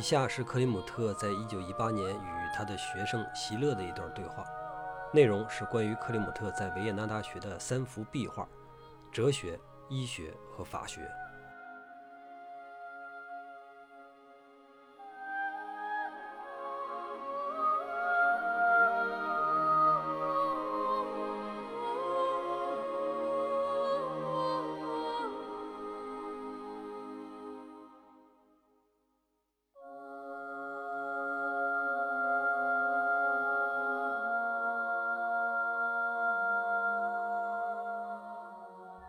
以下是克里姆特在一九一八年与他的学生席勒的一段对话，内容是关于克里姆特在维也纳大学的三幅壁画：哲学、医学和法学。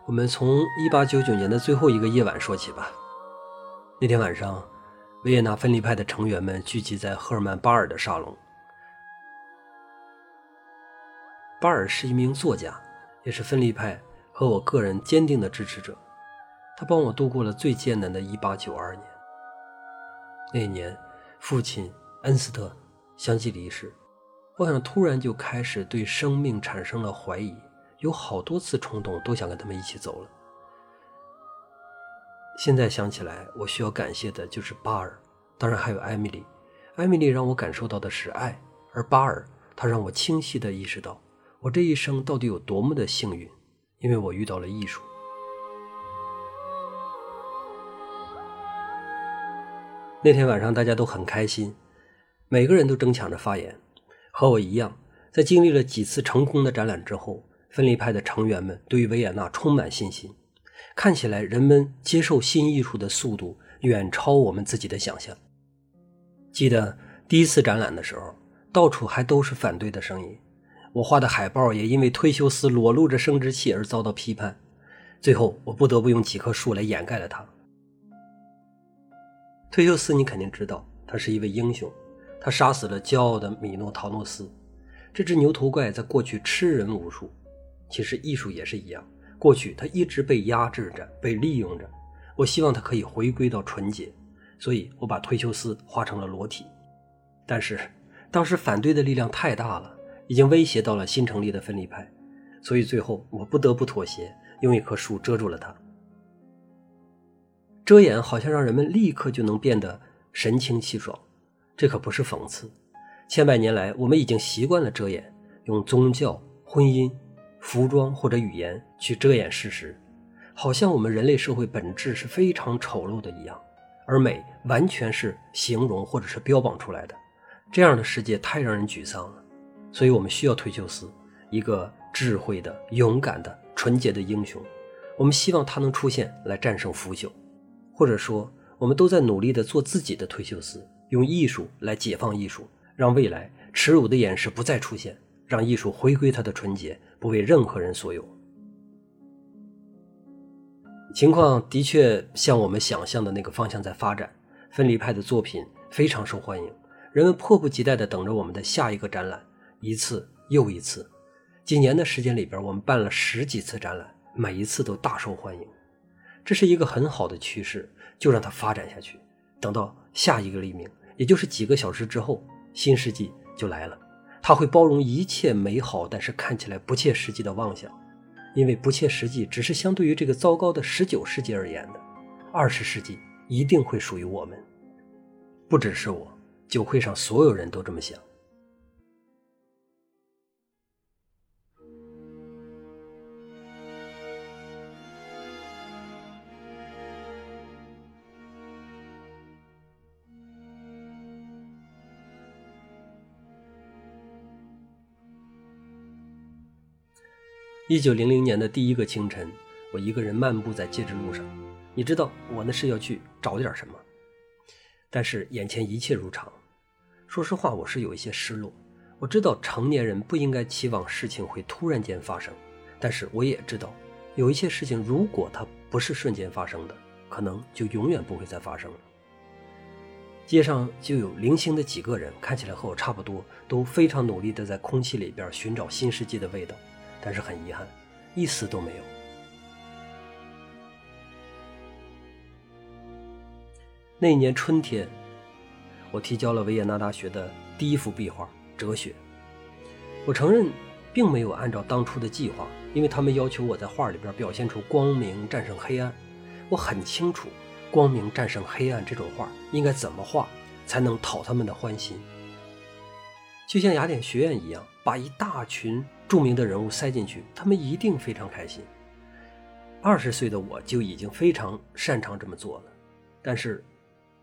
我们从一八九九年的最后一个夜晚说起吧。那天晚上，维也纳分离派的成员们聚集在赫尔曼·巴尔的沙龙。巴尔是一名作家，也是分离派和我个人坚定的支持者。他帮我度过了最艰难的一八九二年。那一年，父亲恩斯特相继离世，我想突然就开始对生命产生了怀疑。有好多次冲动，都想跟他们一起走了。现在想起来，我需要感谢的就是巴尔，当然还有艾米丽。艾米丽让我感受到的是爱，而巴尔他让我清晰地意识到，我这一生到底有多么的幸运，因为我遇到了艺术。那天晚上大家都很开心，每个人都争抢着发言，和我一样，在经历了几次成功的展览之后。分离派的成员们对于维也纳充满信心，看起来人们接受新艺术的速度远超我们自己的想象。记得第一次展览的时候，到处还都是反对的声音，我画的海报也因为忒修斯裸露着生殖器而遭到批判，最后我不得不用几棵树来掩盖了它。忒修斯你肯定知道，他是一位英雄，他杀死了骄傲的米诺陶诺斯，这只牛头怪在过去吃人无数。其实艺术也是一样，过去它一直被压制着，被利用着。我希望它可以回归到纯洁，所以我把忒修斯画成了裸体。但是当时反对的力量太大了，已经威胁到了新成立的分离派，所以最后我不得不妥协，用一棵树遮住了它。遮掩好像让人们立刻就能变得神清气爽，这可不是讽刺。千百年来，我们已经习惯了遮掩，用宗教、婚姻。服装或者语言去遮掩事实，好像我们人类社会本质是非常丑陋的一样，而美完全是形容或者是标榜出来的。这样的世界太让人沮丧了，所以我们需要忒修斯，一个智慧的、勇敢的、纯洁的英雄。我们希望他能出现来战胜腐朽，或者说，我们都在努力的做自己的忒修斯，用艺术来解放艺术，让未来耻辱的掩饰不再出现。让艺术回归它的纯洁，不为任何人所有。情况的确像我们想象的那个方向在发展。分离派的作品非常受欢迎，人们迫不及待地等着我们的下一个展览，一次又一次。几年的时间里边，我们办了十几次展览，每一次都大受欢迎。这是一个很好的趋势，就让它发展下去。等到下一个黎明，也就是几个小时之后，新世纪就来了。他会包容一切美好，但是看起来不切实际的妄想，因为不切实际只是相对于这个糟糕的十九世纪而言的。二十世纪一定会属于我们，不只是我，酒会上所有人都这么想。一九零零年的第一个清晨，我一个人漫步在戒指路上。你知道我那是要去找点什么，但是眼前一切如常。说实话，我是有一些失落。我知道成年人不应该期望事情会突然间发生，但是我也知道，有一些事情如果它不是瞬间发生的，可能就永远不会再发生了。街上就有零星的几个人，看起来和我差不多，都非常努力地在空气里边寻找新世纪的味道。但是很遗憾，一丝都没有。那年春天，我提交了维也纳大学的第一幅壁画《哲学》。我承认，并没有按照当初的计划，因为他们要求我在画里边表现出光明战胜黑暗。我很清楚，光明战胜黑暗这种画应该怎么画，才能讨他们的欢心。就像雅典学院一样，把一大群著名的人物塞进去，他们一定非常开心。二十岁的我就已经非常擅长这么做了，但是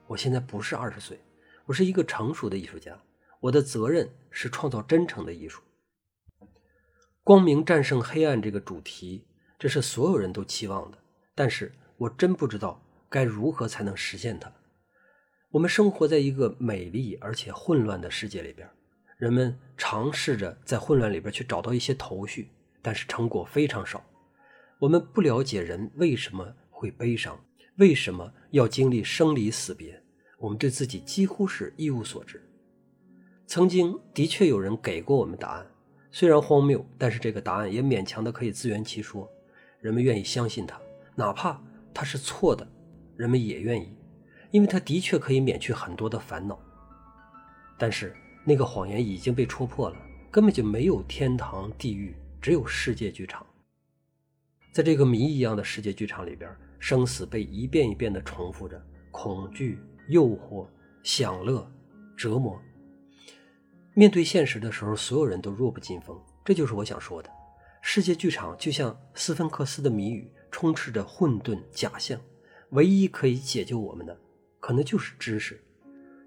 我现在不是二十岁，我是一个成熟的艺术家，我的责任是创造真诚的艺术。光明战胜黑暗这个主题，这是所有人都期望的，但是我真不知道该如何才能实现它。我们生活在一个美丽而且混乱的世界里边，人们尝试着在混乱里边去找到一些头绪，但是成果非常少。我们不了解人为什么会悲伤，为什么要经历生离死别，我们对自己几乎是一无所知。曾经的确有人给过我们答案，虽然荒谬，但是这个答案也勉强的可以自圆其说，人们愿意相信它，哪怕它是错的，人们也愿意，因为它的确可以免去很多的烦恼。但是那个谎言已经被戳破了，根本就没有天堂地狱，只有世界剧场。在这个谜一样的世界剧场里边，生死被一遍一遍地重复着，恐惧、诱惑、享乐、折磨。面对现实的时候，所有人都弱不禁风。这就是我想说的，世界剧场就像斯芬克斯的谜语，充斥着混沌假象。唯一可以解救我们的，可能就是知识，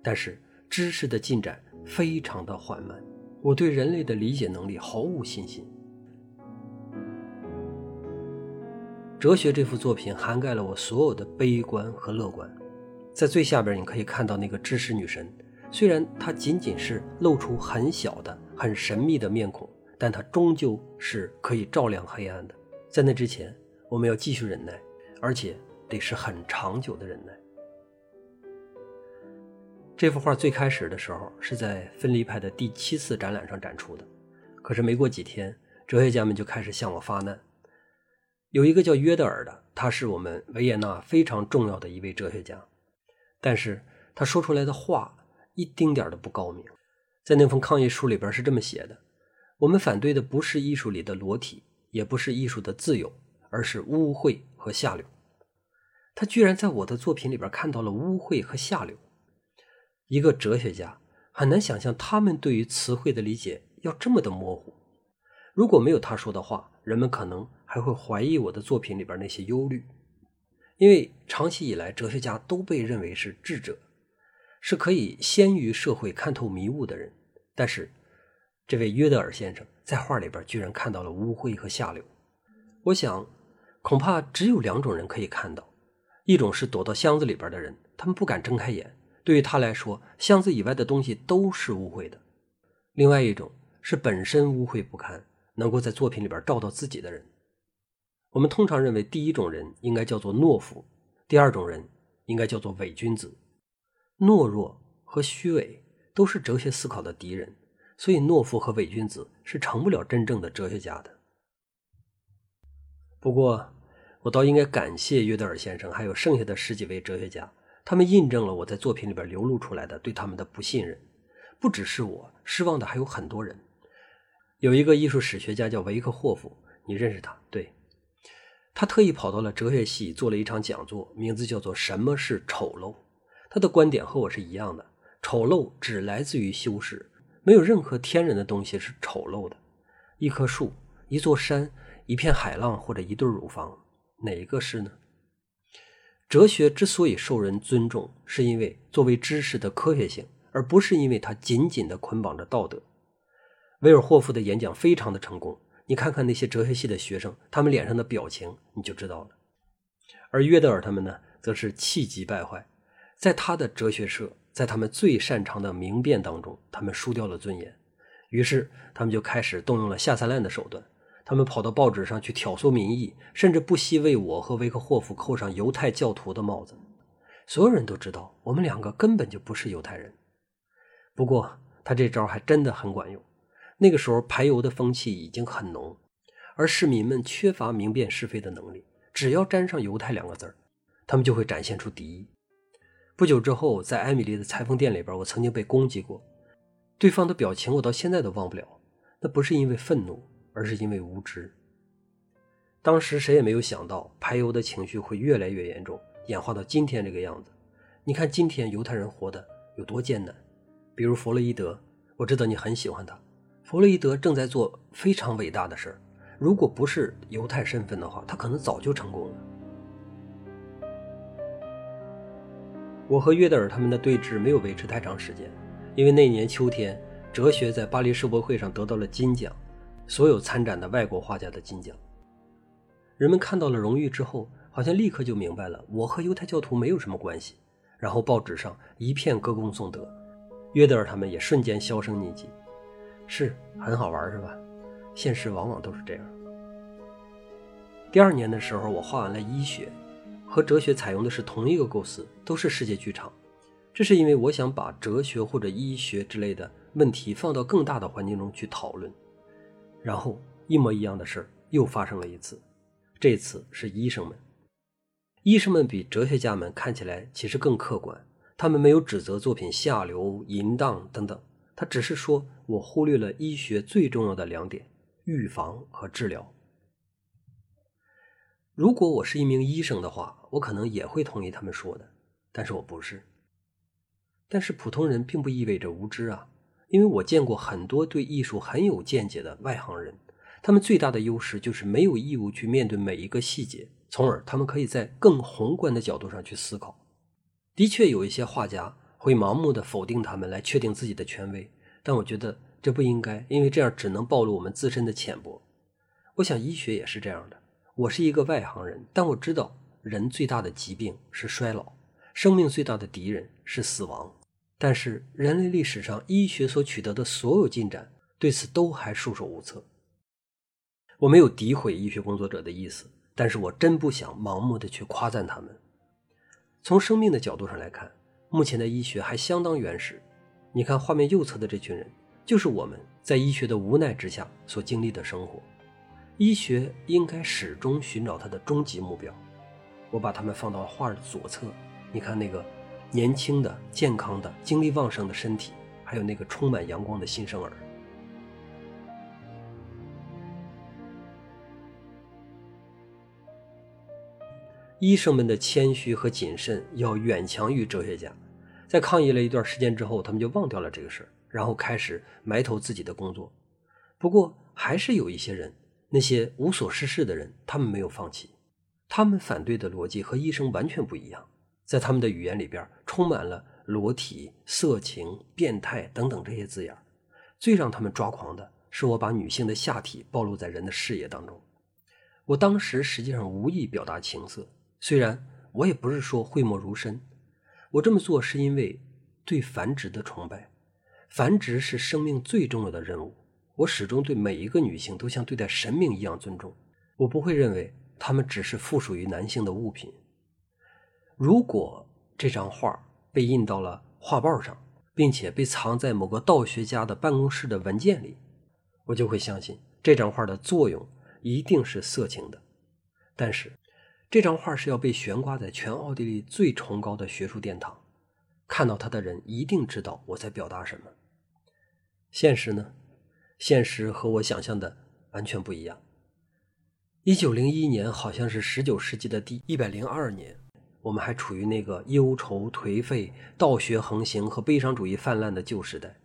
但是知识的进展非常的缓慢。我对人类的理解能力毫无信心。哲学这幅作品涵盖了我所有的悲观和乐观，在最下边你可以看到那个知识女神，虽然她仅仅是露出很小的、很神秘的面孔，但她终究是可以照亮黑暗的。在那之前，我们要继续忍耐，而且得是很长久的忍耐。这幅画最开始的时候是在分离派的第七次展览上展出的，可是没过几天，哲学家们就开始向我发难。有一个叫约德尔的，他是我们维也纳非常重要的一位哲学家，但是他说出来的话一丁点都不高明。在那封抗议书里边是这么写的：“我们反对的不是艺术里的裸体，也不是艺术的自由，而是污秽和下流。”他居然在我的作品里边看到了污秽和下流。一个哲学家很难想象他们对于词汇的理解要这么的模糊。如果没有他说的话，人们可能。还会怀疑我的作品里边那些忧虑，因为长期以来，哲学家都被认为是智者，是可以先于社会看透迷雾的人。但是，这位约德尔先生在画里边居然看到了污秽和下流。我想，恐怕只有两种人可以看到：一种是躲到箱子里边的人，他们不敢睁开眼，对于他来说，箱子以外的东西都是污秽的；另外一种是本身污秽不堪，能够在作品里边照到自己的人。我们通常认为，第一种人应该叫做懦夫，第二种人应该叫做伪君子。懦弱和虚伪都是哲学思考的敌人，所以懦夫和伪君子是成不了真正的哲学家的。不过，我倒应该感谢约德尔先生，还有剩下的十几位哲学家，他们印证了我在作品里边流露出来的对他们的不信任。不只是我，失望的还有很多人。有一个艺术史学家叫维克霍夫，你认识他？对。他特意跑到了哲学系做了一场讲座，名字叫做《什么是丑陋》。他的观点和我是一样的：丑陋只来自于修饰，没有任何天然的东西是丑陋的。一棵树、一座山、一片海浪或者一对乳房，哪一个是呢？哲学之所以受人尊重，是因为作为知识的科学性，而不是因为它紧紧地捆绑着道德。维尔霍夫的演讲非常的成功。你看看那些哲学系的学生，他们脸上的表情，你就知道了。而约德尔他们呢，则是气急败坏，在他的哲学社，在他们最擅长的明辩当中，他们输掉了尊严。于是，他们就开始动用了下三滥的手段，他们跑到报纸上去挑唆民意，甚至不惜为我和维克霍夫扣上犹太教徒的帽子。所有人都知道，我们两个根本就不是犹太人。不过，他这招还真的很管用。那个时候，排犹的风气已经很浓，而市民们缺乏明辨是非的能力。只要沾上“犹太”两个字儿，他们就会展现出敌意。不久之后，在艾米丽的裁缝店里边，我曾经被攻击过，对方的表情我到现在都忘不了。那不是因为愤怒，而是因为无知。当时谁也没有想到，排犹的情绪会越来越严重，演化到今天这个样子。你看，今天犹太人活得有多艰难。比如弗洛伊德，我知道你很喜欢他。弗洛伊德正在做非常伟大的事儿，如果不是犹太身份的话，他可能早就成功了。我和约德尔他们的对峙没有维持太长时间，因为那年秋天，哲学在巴黎世博会上得到了金奖，所有参展的外国画家的金奖。人们看到了荣誉之后，好像立刻就明白了我和犹太教徒没有什么关系，然后报纸上一片歌功颂德，约德尔他们也瞬间销声匿迹。是很好玩，是吧？现实往往都是这样。第二年的时候，我画完了医学。和哲学采用的是同一个构思，都是世界剧场。这是因为我想把哲学或者医学之类的问题放到更大的环境中去讨论。然后一模一样的事儿又发生了一次，这次是医生们。医生们比哲学家们看起来其实更客观，他们没有指责作品下流、淫荡等等，他只是说我忽略了医学最重要的两点：预防和治疗。如果我是一名医生的话，我可能也会同意他们说的，但是我不是。但是普通人并不意味着无知啊，因为我见过很多对艺术很有见解的外行人，他们最大的优势就是没有义务去面对每一个细节，从而他们可以在更宏观的角度上去思考。的确，有一些画家会盲目的否定他们来确定自己的权威，但我觉得这不应该，因为这样只能暴露我们自身的浅薄。我想医学也是这样的。我是一个外行人，但我知道人最大的疾病是衰老，生命最大的敌人是死亡。但是人类历史上医学所取得的所有进展，对此都还束手无策。我没有诋毁医学工作者的意思，但是我真不想盲目的去夸赞他们。从生命的角度上来看，目前的医学还相当原始。你看画面右侧的这群人，就是我们在医学的无奈之下所经历的生活。医学应该始终寻找它的终极目标。我把它们放到画的左侧，你看那个年轻的、健康的、精力旺盛的身体，还有那个充满阳光的新生儿。医生们的谦虚和谨慎要远强于哲学家。在抗议了一段时间之后，他们就忘掉了这个事儿，然后开始埋头自己的工作。不过，还是有一些人。那些无所事事的人，他们没有放弃，他们反对的逻辑和医生完全不一样，在他们的语言里边充满了裸体、色情、变态等等这些字眼。最让他们抓狂的是，我把女性的下体暴露在人的视野当中。我当时实际上无意表达情色，虽然我也不是说讳莫如深，我这么做是因为对繁殖的崇拜，繁殖是生命最重要的任务。我始终对每一个女性都像对待神明一样尊重，我不会认为她们只是附属于男性的物品。如果这张画被印到了画报上，并且被藏在某个道学家的办公室的文件里，我就会相信这张画的作用一定是色情的。但是，这张画是要被悬挂在全奥地利最崇高的学术殿堂，看到它的人一定知道我在表达什么。现实呢？现实和我想象的完全不一样。一九零一年好像是十九世纪的第一百零二年，我们还处于那个忧愁颓废、道学横行和悲伤主义泛滥的旧时代，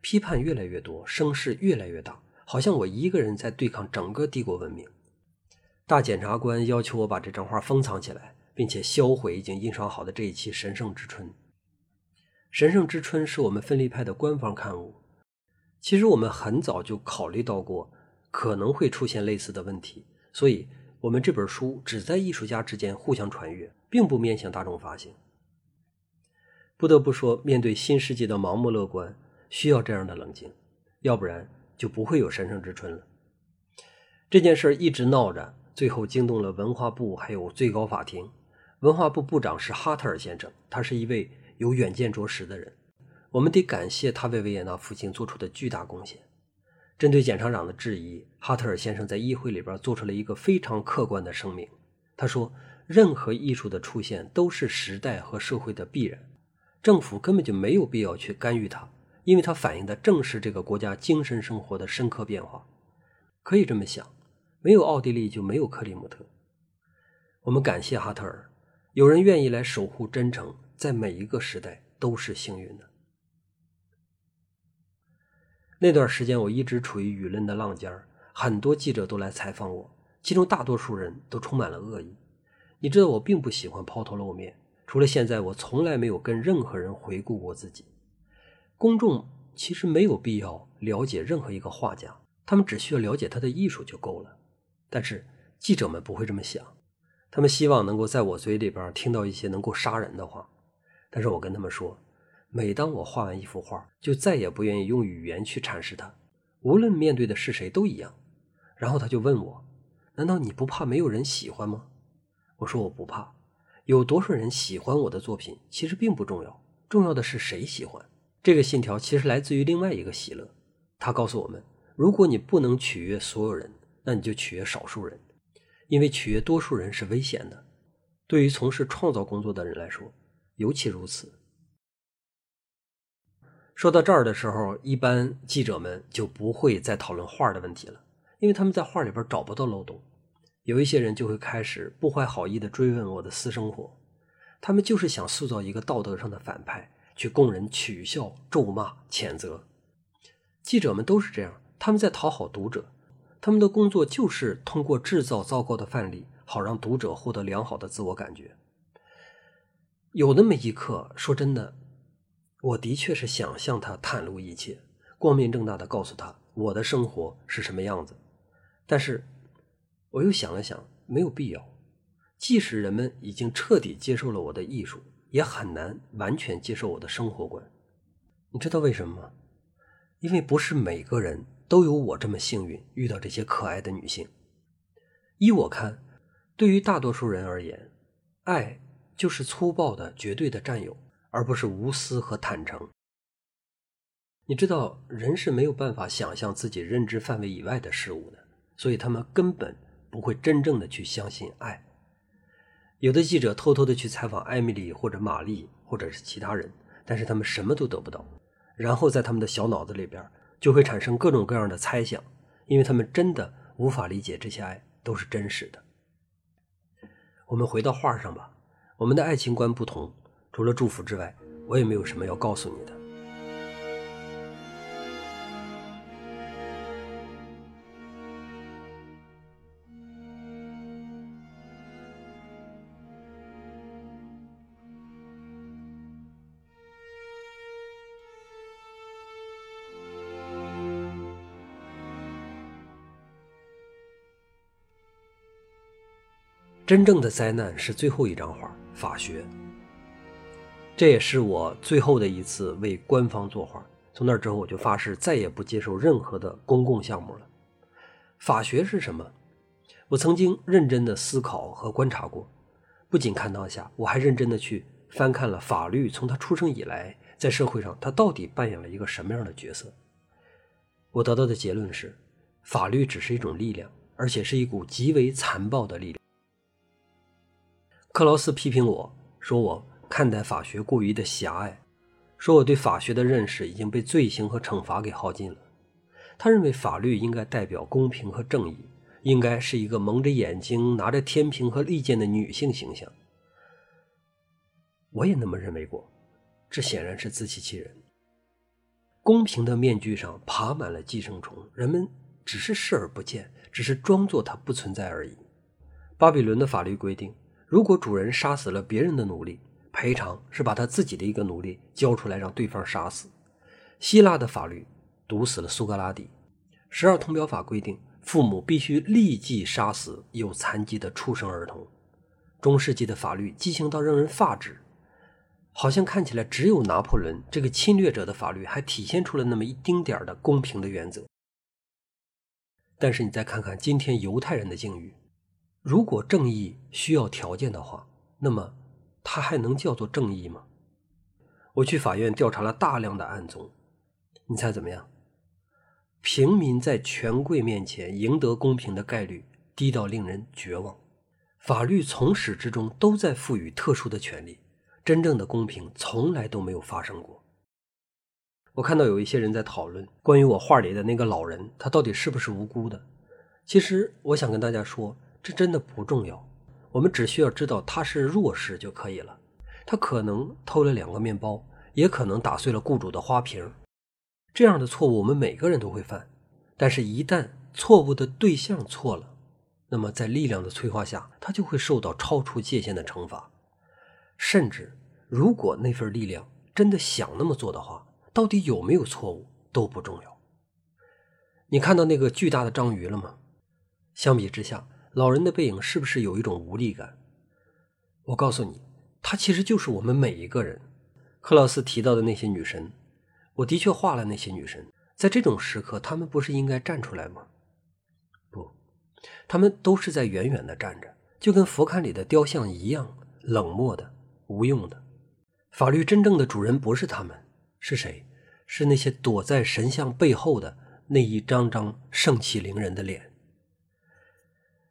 批判越来越多，声势越来越大，好像我一个人在对抗整个帝国文明。大检察官要求我把这张画封藏起来，并且销毁已经印刷好的这一期《神圣之春》。《神圣之春》是我们分离派的官方刊物。其实我们很早就考虑到过可能会出现类似的问题，所以我们这本书只在艺术家之间互相传阅，并不面向大众发行。不得不说，面对新世纪的盲目乐观，需要这样的冷静，要不然就不会有神圣之春了。这件事一直闹着，最后惊动了文化部，还有最高法庭。文化部部长是哈特尔先生，他是一位有远见卓识的人。我们得感谢他为维也纳复兴做出的巨大贡献。针对检察长的质疑，哈特尔先生在议会里边做出了一个非常客观的声明。他说：“任何艺术的出现都是时代和社会的必然，政府根本就没有必要去干预它，因为它反映的正是这个国家精神生活的深刻变化。可以这么想，没有奥地利就没有克里姆特。我们感谢哈特尔，有人愿意来守护真诚，在每一个时代。”都是幸运的。那段时间，我一直处于舆论的浪尖，很多记者都来采访我，其中大多数人都充满了恶意。你知道，我并不喜欢抛头露面，除了现在，我从来没有跟任何人回顾过自己。公众其实没有必要了解任何一个画家，他们只需要了解他的艺术就够了。但是记者们不会这么想，他们希望能够在我嘴里边听到一些能够杀人的话。但是我跟他们说。每当我画完一幅画，就再也不愿意用语言去阐释它，无论面对的是谁都一样。然后他就问我：“难道你不怕没有人喜欢吗？”我说：“我不怕，有多少人喜欢我的作品其实并不重要，重要的是谁喜欢。”这个信条其实来自于另外一个喜乐，他告诉我们：如果你不能取悦所有人，那你就取悦少数人，因为取悦多数人是危险的。对于从事创造工作的人来说，尤其如此。说到这儿的时候，一般记者们就不会再讨论画的问题了，因为他们在画里边找不到漏洞。有一些人就会开始不怀好意的追问我的私生活，他们就是想塑造一个道德上的反派，去供人取笑、咒骂、谴责。记者们都是这样，他们在讨好读者，他们的工作就是通过制造糟糕的范例，好让读者获得良好的自我感觉。有那么一刻，说真的。我的确是想向他袒露一切，光明正大的告诉他我的生活是什么样子。但是，我又想了想，没有必要。即使人们已经彻底接受了我的艺术，也很难完全接受我的生活观。你知道为什么吗？因为不是每个人都有我这么幸运遇到这些可爱的女性。依我看，对于大多数人而言，爱就是粗暴的、绝对的占有。而不是无私和坦诚。你知道，人是没有办法想象自己认知范围以外的事物的，所以他们根本不会真正的去相信爱。有的记者偷偷的去采访艾米丽或者玛丽或者是其他人，但是他们什么都得不到，然后在他们的小脑子里边就会产生各种各样的猜想，因为他们真的无法理解这些爱都是真实的。我们回到画上吧，我们的爱情观不同。除了祝福之外，我也没有什么要告诉你的。真正的灾难是最后一张画，法学。这也是我最后的一次为官方作画。从那之后，我就发誓再也不接受任何的公共项目了。法学是什么？我曾经认真的思考和观察过。不仅看当下，我还认真的去翻看了法律从它出生以来，在社会上它到底扮演了一个什么样的角色。我得到的结论是，法律只是一种力量，而且是一股极为残暴的力量。克劳斯批评我说我。看待法学过于的狭隘，说我对法学的认识已经被罪行和惩罚给耗尽了。他认为法律应该代表公平和正义，应该是一个蒙着眼睛、拿着天平和利剑的女性形象。我也那么认为过，这显然是自欺欺人。公平的面具上爬满了寄生虫，人们只是视而不见，只是装作它不存在而已。巴比伦的法律规定，如果主人杀死了别人的奴隶，赔偿是把他自己的一个奴隶交出来让对方杀死。希腊的法律毒死了苏格拉底。十二铜表法规定，父母必须立即杀死有残疾的出生儿童。中世纪的法律畸形到让人发指，好像看起来只有拿破仑这个侵略者的法律还体现出了那么一丁点的公平的原则。但是你再看看今天犹太人的境遇，如果正义需要条件的话，那么。它还能叫做正义吗？我去法院调查了大量的案宗，你猜怎么样？平民在权贵面前赢得公平的概率低到令人绝望。法律从始至终都在赋予特殊的权利，真正的公平从来都没有发生过。我看到有一些人在讨论关于我画里的那个老人，他到底是不是无辜的？其实我想跟大家说，这真的不重要。我们只需要知道他是弱势就可以了。他可能偷了两个面包，也可能打碎了雇主的花瓶。这样的错误我们每个人都会犯，但是，一旦错误的对象错了，那么在力量的催化下，他就会受到超出界限的惩罚。甚至，如果那份力量真的想那么做的话，到底有没有错误都不重要。你看到那个巨大的章鱼了吗？相比之下，老人的背影是不是有一种无力感？我告诉你，他其实就是我们每一个人。克劳斯提到的那些女神，我的确画了那些女神。在这种时刻，她们不是应该站出来吗？不，她们都是在远远的站着，就跟佛龛里的雕像一样，冷漠的、无用的。法律真正的主人不是他们，是谁？是那些躲在神像背后的那一张张盛气凌人的脸。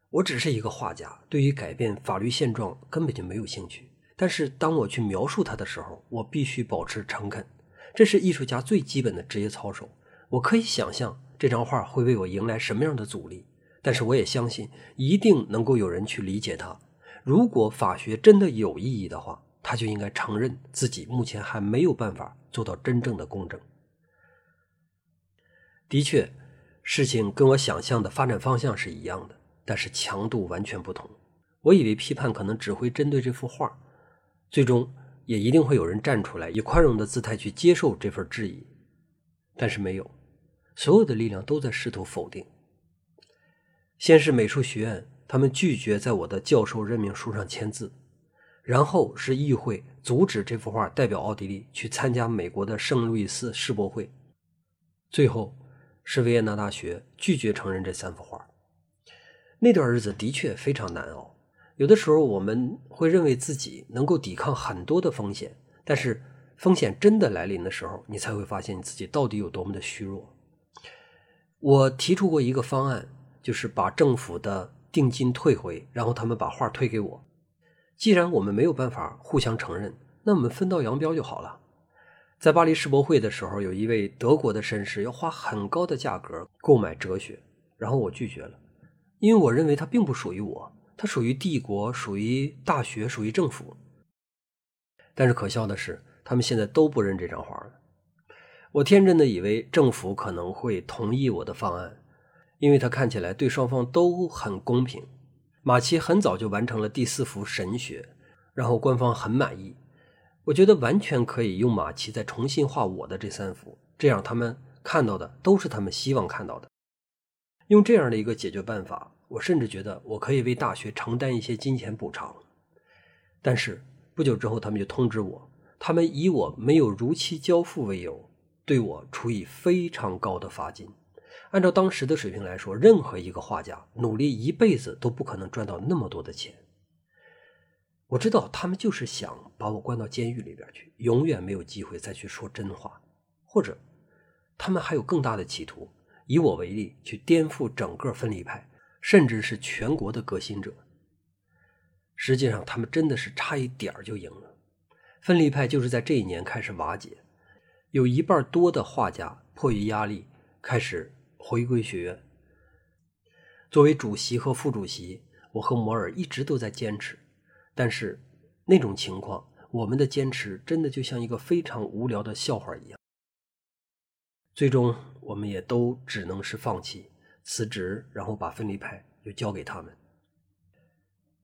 我只是一个画家，对于改变法律现状根本就没有兴趣。但是当我去描述它的时候，我必须保持诚恳，这是艺术家最基本的职业操守。我可以想象这张画会为我迎来什么样的阻力，但是我也相信一定能够有人去理解它。如果法学真的有意义的话，他就应该承认自己目前还没有办法做到真正的公正。的确，事情跟我想象的发展方向是一样的，但是强度完全不同。我以为批判可能只会针对这幅画，最终也一定会有人站出来，以宽容的姿态去接受这份质疑，但是没有。所有的力量都在试图否定。先是美术学院，他们拒绝在我的教授任命书上签字；然后是议会阻止这幅画代表奥地利去参加美国的圣路易斯世博会；最后是维也纳大学拒绝承认这三幅画。那段日子的确非常难熬。有的时候我们会认为自己能够抵抗很多的风险，但是风险真的来临的时候，你才会发现你自己到底有多么的虚弱。我提出过一个方案，就是把政府的定金退回，然后他们把画退给我。既然我们没有办法互相承认，那我们分道扬镳就好了。在巴黎世博会的时候，有一位德国的绅士要花很高的价格购买哲学，然后我拒绝了，因为我认为它并不属于我，它属于帝国，属于大学，属于政府。但是可笑的是，他们现在都不认这张画了。我天真的以为政府可能会同意我的方案，因为它看起来对双方都很公平。马奇很早就完成了第四幅神学，然后官方很满意。我觉得完全可以用马奇再重新画我的这三幅，这样他们看到的都是他们希望看到的。用这样的一个解决办法，我甚至觉得我可以为大学承担一些金钱补偿。但是不久之后，他们就通知我，他们以我没有如期交付为由。对我处以非常高的罚金。按照当时的水平来说，任何一个画家努力一辈子都不可能赚到那么多的钱。我知道他们就是想把我关到监狱里边去，永远没有机会再去说真话，或者他们还有更大的企图，以我为例去颠覆整个分离派，甚至是全国的革新者。实际上，他们真的是差一点就赢了。分离派就是在这一年开始瓦解。有一半多的画家迫于压力开始回归学院。作为主席和副主席，我和摩尔一直都在坚持，但是那种情况，我们的坚持真的就像一个非常无聊的笑话一样。最终，我们也都只能是放弃、辞职，然后把分离派又交给他们。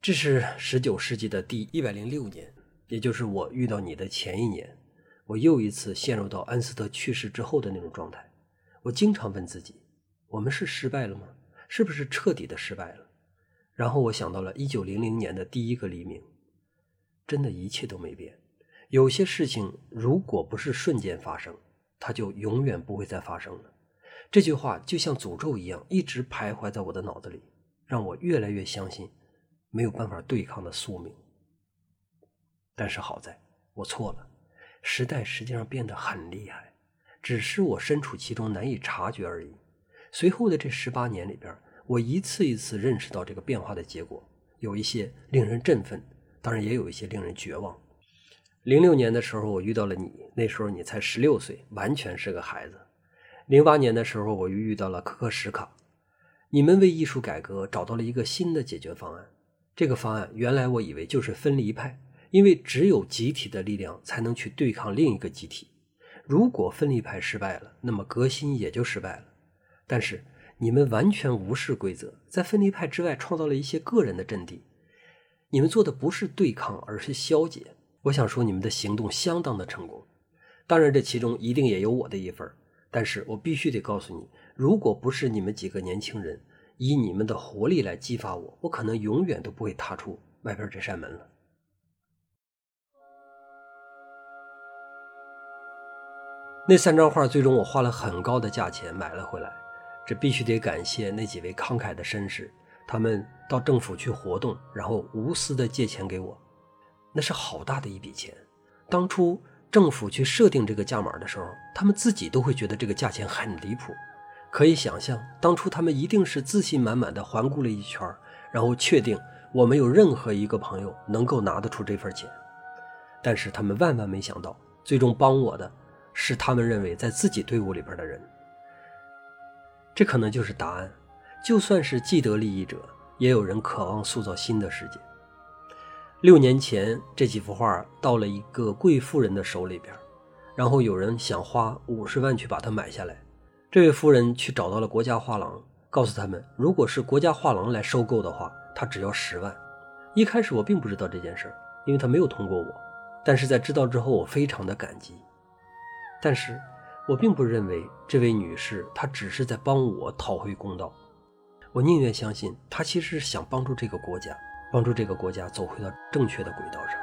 这是十九世纪的第一百零六年，也就是我遇到你的前一年。我又一次陷入到安斯特去世之后的那种状态。我经常问自己：我们是失败了吗？是不是彻底的失败了？然后我想到了一九零零年的第一个黎明。真的一切都没变。有些事情如果不是瞬间发生，它就永远不会再发生了。这句话就像诅咒一样，一直徘徊在我的脑子里，让我越来越相信没有办法对抗的宿命。但是好在我错了。时代实际上变得很厉害，只是我身处其中难以察觉而已。随后的这十八年里边，我一次一次认识到这个变化的结果，有一些令人振奋，当然也有一些令人绝望。零六年的时候，我遇到了你，那时候你才十六岁，完全是个孩子。零八年的时候，我又遇到了可可什卡，你们为艺术改革找到了一个新的解决方案。这个方案原来我以为就是分离派。因为只有集体的力量才能去对抗另一个集体。如果分离派失败了，那么革新也就失败了。但是你们完全无视规则，在分离派之外创造了一些个人的阵地。你们做的不是对抗，而是消解。我想说，你们的行动相当的成功。当然，这其中一定也有我的一份。但是我必须得告诉你，如果不是你们几个年轻人以你们的活力来激发我，我可能永远都不会踏出外边这扇门了。那三张画最终我花了很高的价钱买了回来，这必须得感谢那几位慷慨的绅士，他们到政府去活动，然后无私的借钱给我，那是好大的一笔钱。当初政府去设定这个价码的时候，他们自己都会觉得这个价钱很离谱。可以想象，当初他们一定是自信满满的环顾了一圈，然后确定我没有任何一个朋友能够拿得出这份钱。但是他们万万没想到，最终帮我的。是他们认为在自己队伍里边的人，这可能就是答案。就算是既得利益者，也有人渴望塑造新的世界。六年前，这几幅画到了一个贵妇人的手里边，然后有人想花五十万去把它买下来。这位夫人去找到了国家画廊，告诉他们，如果是国家画廊来收购的话，他只要十万。一开始我并不知道这件事因为他没有通过我。但是在知道之后，我非常的感激。但是，我并不认为这位女士她只是在帮我讨回公道。我宁愿相信她其实是想帮助这个国家，帮助这个国家走回到正确的轨道上。